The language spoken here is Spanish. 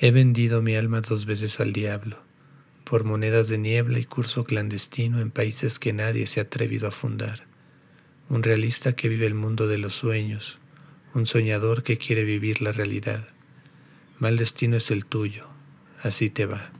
He vendido mi alma dos veces al diablo, por monedas de niebla y curso clandestino en países que nadie se ha atrevido a fundar. Un realista que vive el mundo de los sueños, un soñador que quiere vivir la realidad. Mal destino es el tuyo, así te va.